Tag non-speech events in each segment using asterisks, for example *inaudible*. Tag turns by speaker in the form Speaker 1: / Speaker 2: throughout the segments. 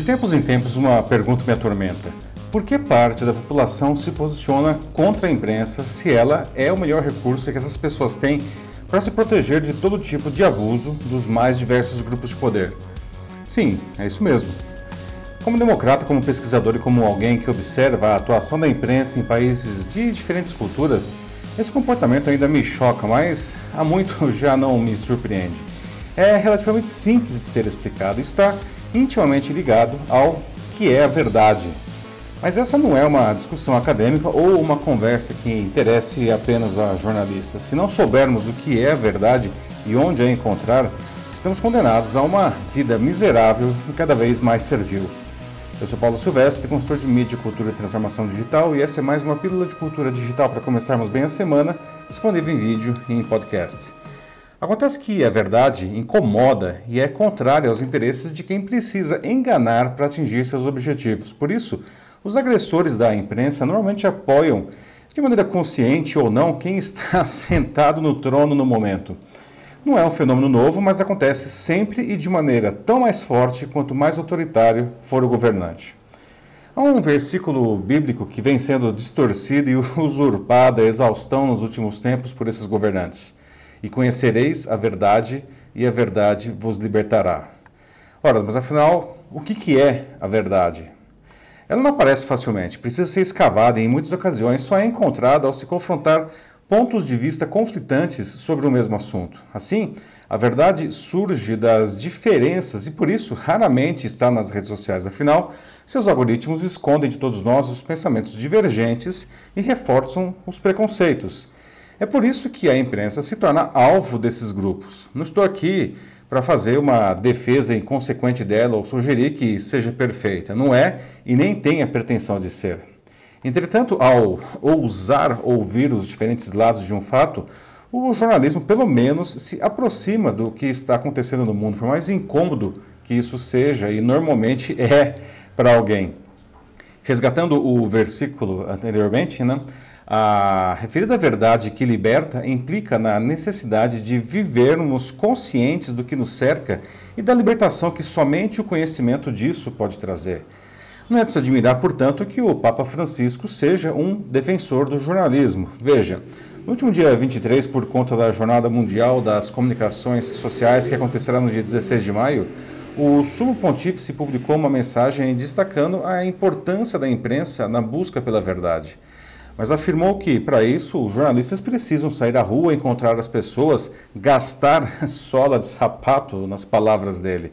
Speaker 1: De tempos em tempos, uma pergunta me atormenta. Por que parte da população se posiciona contra a imprensa se ela é o melhor recurso que essas pessoas têm para se proteger de todo tipo de abuso dos mais diversos grupos de poder? Sim, é isso mesmo. Como democrata, como pesquisador e como alguém que observa a atuação da imprensa em países de diferentes culturas, esse comportamento ainda me choca, mas há muito *laughs* já não me surpreende. É relativamente simples de ser explicado está intimamente ligado ao que é a verdade. Mas essa não é uma discussão acadêmica ou uma conversa que interesse apenas a jornalistas. Se não soubermos o que é a verdade e onde a encontrar, estamos condenados a uma vida miserável e cada vez mais servil. Eu sou Paulo Silvestre, consultor de mídia, cultura e transformação digital, e essa é mais uma pílula de cultura digital para começarmos bem a semana, disponível em vídeo e em podcast. Acontece que a verdade incomoda e é contrária aos interesses de quem precisa enganar para atingir seus objetivos. Por isso, os agressores da imprensa normalmente apoiam, de maneira consciente ou não, quem está *laughs* sentado no trono no momento. Não é um fenômeno novo, mas acontece sempre e de maneira tão mais forte quanto mais autoritário for o governante. Há um versículo bíblico que vem sendo distorcido e *laughs* usurpado a exaustão nos últimos tempos por esses governantes. E conhecereis a verdade, e a verdade vos libertará. Ora, mas afinal, o que, que é a verdade? Ela não aparece facilmente, precisa ser escavada e em muitas ocasiões só é encontrada ao se confrontar pontos de vista conflitantes sobre o mesmo assunto. Assim, a verdade surge das diferenças e por isso raramente está nas redes sociais. Afinal, seus algoritmos escondem de todos nós os pensamentos divergentes e reforçam os preconceitos. É por isso que a imprensa se torna alvo desses grupos. Não estou aqui para fazer uma defesa inconsequente dela ou sugerir que seja perfeita. Não é e nem tem a pretensão de ser. Entretanto, ao ousar ouvir os diferentes lados de um fato, o jornalismo pelo menos se aproxima do que está acontecendo no mundo, por mais incômodo que isso seja, e normalmente é para alguém. Resgatando o versículo anteriormente, né, a referida verdade que liberta implica na necessidade de vivermos conscientes do que nos cerca e da libertação que somente o conhecimento disso pode trazer. Não é de se admirar, portanto, que o Papa Francisco seja um defensor do jornalismo. Veja, no último dia 23, por conta da Jornada Mundial das Comunicações Sociais, que acontecerá no dia 16 de maio, o Sumo Pontífice publicou uma mensagem destacando a importância da imprensa na busca pela verdade. Mas afirmou que, para isso, os jornalistas precisam sair à rua, encontrar as pessoas, gastar *laughs* sola de sapato, nas palavras dele.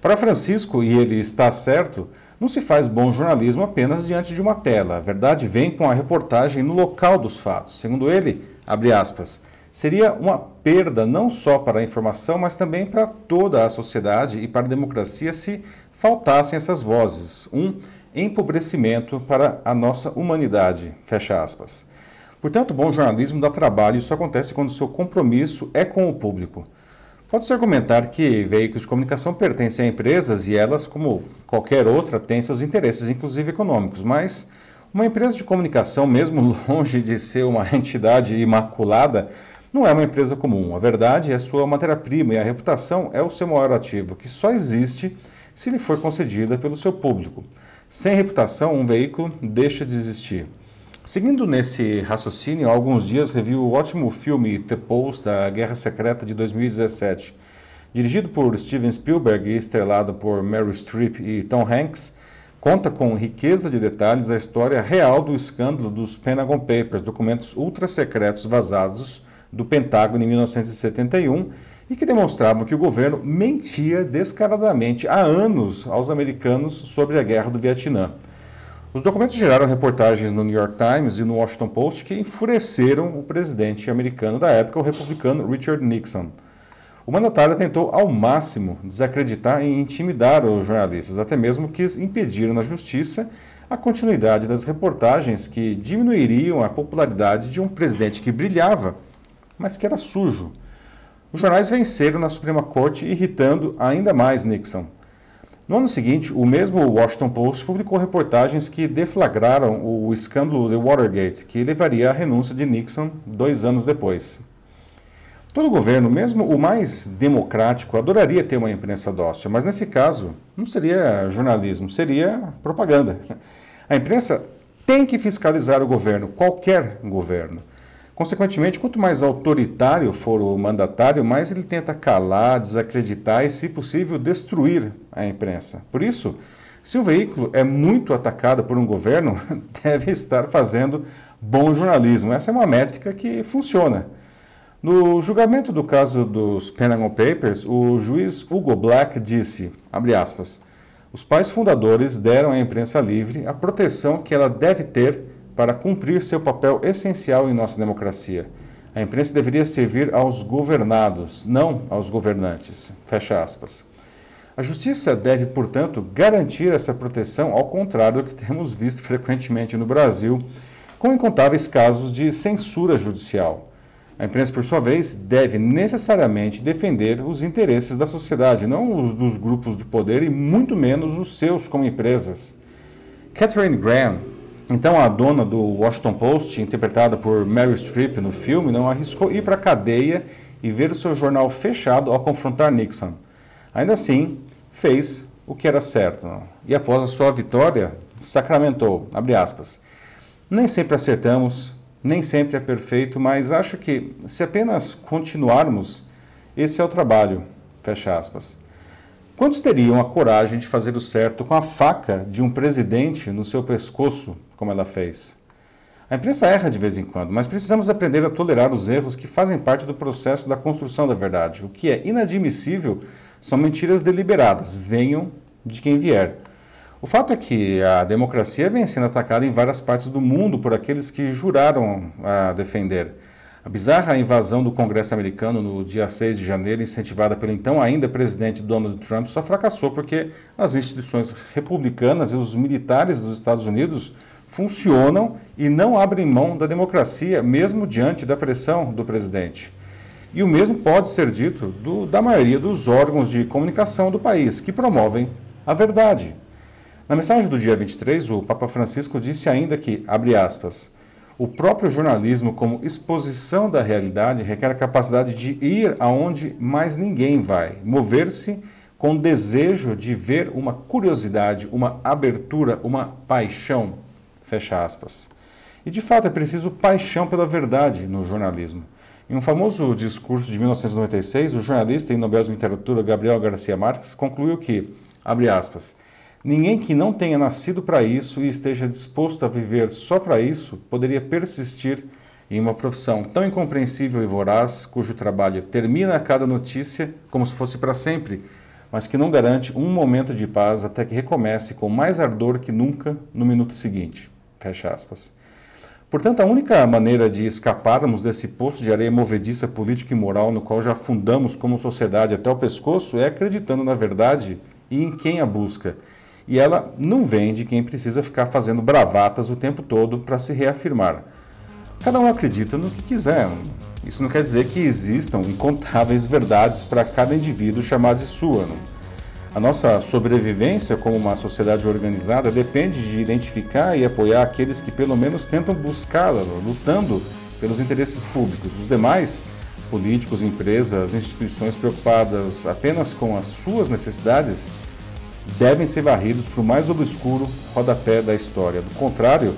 Speaker 1: Para Francisco, e ele está certo, não se faz bom jornalismo apenas diante de uma tela. A verdade vem com a reportagem no local dos fatos. Segundo ele, abre aspas, seria uma perda não só para a informação, mas também para toda a sociedade e para a democracia se faltassem essas vozes. Um empobrecimento para a nossa humanidade. Fecha aspas. Portanto, bom jornalismo dá trabalho e isso acontece quando seu compromisso é com o público. Pode-se argumentar que veículos de comunicação pertencem a empresas e elas, como qualquer outra, têm seus interesses, inclusive econômicos, mas uma empresa de comunicação, mesmo *laughs* longe de ser uma entidade imaculada, não é uma empresa comum. A verdade é sua matéria-prima e a reputação é o seu maior ativo, que só existe se lhe for concedida pelo seu público. Sem reputação, um veículo deixa de existir. Seguindo nesse raciocínio, há alguns dias revi o ótimo filme The Post, A Guerra Secreta de 2017. Dirigido por Steven Spielberg e estrelado por Meryl Streep e Tom Hanks, conta com riqueza de detalhes a história real do escândalo dos Pentagon Papers, documentos ultra secretos vazados do Pentágono em 1971 e que demonstravam que o governo mentia descaradamente há anos aos americanos sobre a guerra do Vietnã. Os documentos geraram reportagens no New York Times e no Washington Post que enfureceram o presidente americano da época, o republicano Richard Nixon. O mandatário tentou ao máximo desacreditar e intimidar os jornalistas, até mesmo quis impedir na justiça a continuidade das reportagens que diminuiriam a popularidade de um presidente que brilhava, mas que era sujo. Os jornais venceram na Suprema Corte, irritando ainda mais Nixon. No ano seguinte, o mesmo Washington Post publicou reportagens que deflagraram o escândalo de Watergate, que levaria à renúncia de Nixon dois anos depois. Todo governo, mesmo o mais democrático, adoraria ter uma imprensa dócil, mas nesse caso não seria jornalismo, seria propaganda. A imprensa tem que fiscalizar o governo, qualquer governo. Consequentemente, quanto mais autoritário for o mandatário, mais ele tenta calar, desacreditar e, se possível, destruir a imprensa. Por isso, se o veículo é muito atacado por um governo, *laughs* deve estar fazendo bom jornalismo. Essa é uma métrica que funciona. No julgamento do caso dos Pentagon Papers, o juiz Hugo Black disse, aspas, os pais fundadores deram à imprensa livre a proteção que ela deve ter para cumprir seu papel essencial em nossa democracia. A imprensa deveria servir aos governados, não aos governantes. Fecha aspas. A justiça deve, portanto, garantir essa proteção, ao contrário do que temos visto frequentemente no Brasil, com incontáveis casos de censura judicial. A imprensa, por sua vez, deve necessariamente defender os interesses da sociedade, não os dos grupos de poder e muito menos os seus como empresas. Catherine Graham, então a dona do Washington Post, interpretada por Mary Streep no filme, não arriscou ir para a cadeia e ver o seu jornal fechado ao confrontar Nixon. Ainda assim, fez o que era certo. E após a sua vitória, sacramentou, aspas, nem sempre acertamos, nem sempre é perfeito, mas acho que se apenas continuarmos, esse é o trabalho. Fecha aspas. Quantos teriam a coragem de fazer o certo com a faca de um presidente no seu pescoço, como ela fez? A imprensa erra de vez em quando, mas precisamos aprender a tolerar os erros que fazem parte do processo da construção da verdade. O que é inadmissível são mentiras deliberadas, venham de quem vier. O fato é que a democracia vem sendo atacada em várias partes do mundo por aqueles que juraram a defender. A bizarra invasão do Congresso americano no dia 6 de janeiro, incentivada pelo então ainda presidente Donald Trump, só fracassou porque as instituições republicanas e os militares dos Estados Unidos funcionam e não abrem mão da democracia, mesmo diante da pressão do presidente. E o mesmo pode ser dito do, da maioria dos órgãos de comunicação do país, que promovem a verdade. Na mensagem do dia 23, o Papa Francisco disse ainda que, abre aspas, o próprio jornalismo, como exposição da realidade, requer a capacidade de ir aonde mais ninguém vai, mover-se com desejo de ver uma curiosidade, uma abertura, uma paixão. Fecha aspas. E de fato é preciso paixão pela verdade no jornalismo. Em um famoso discurso de 1996, o jornalista e Nobel de Literatura Gabriel Garcia Marques concluiu que, abre aspas, Ninguém que não tenha nascido para isso e esteja disposto a viver só para isso poderia persistir em uma profissão tão incompreensível e voraz, cujo trabalho termina a cada notícia como se fosse para sempre, mas que não garante um momento de paz até que recomece com mais ardor que nunca no minuto seguinte. Fecha aspas. Portanto, a única maneira de escaparmos desse poço de areia movediça política e moral no qual já afundamos como sociedade até o pescoço é acreditando na verdade e em quem a busca e ela não vem de quem precisa ficar fazendo bravatas o tempo todo para se reafirmar. Cada um acredita no que quiser. Isso não quer dizer que existam incontáveis verdades para cada indivíduo chamar de sua. Não? A nossa sobrevivência como uma sociedade organizada depende de identificar e apoiar aqueles que pelo menos tentam buscá-la, lutando pelos interesses públicos. Os demais, políticos, empresas, instituições preocupadas apenas com as suas necessidades, devem ser varridos para o mais obscuro rodapé da história. Do contrário,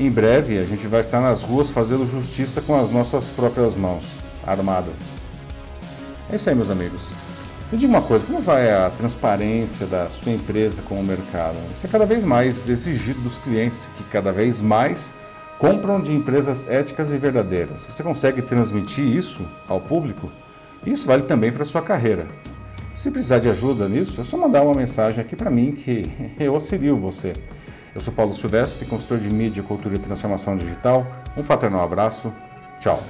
Speaker 1: em breve a gente vai estar nas ruas fazendo justiça com as nossas próprias mãos, armadas. É isso aí, meus amigos. Me diga uma coisa, como vai a transparência da sua empresa com o mercado? Isso é cada vez mais exigido dos clientes que cada vez mais compram de empresas éticas e verdadeiras. Você consegue transmitir isso ao público? Isso vale também para a sua carreira. Se precisar de ajuda nisso, é só mandar uma mensagem aqui para mim que *laughs* eu auxilio você. Eu sou Paulo Silvestre, consultor de mídia, cultura e transformação digital. Um fraternal abraço. Tchau.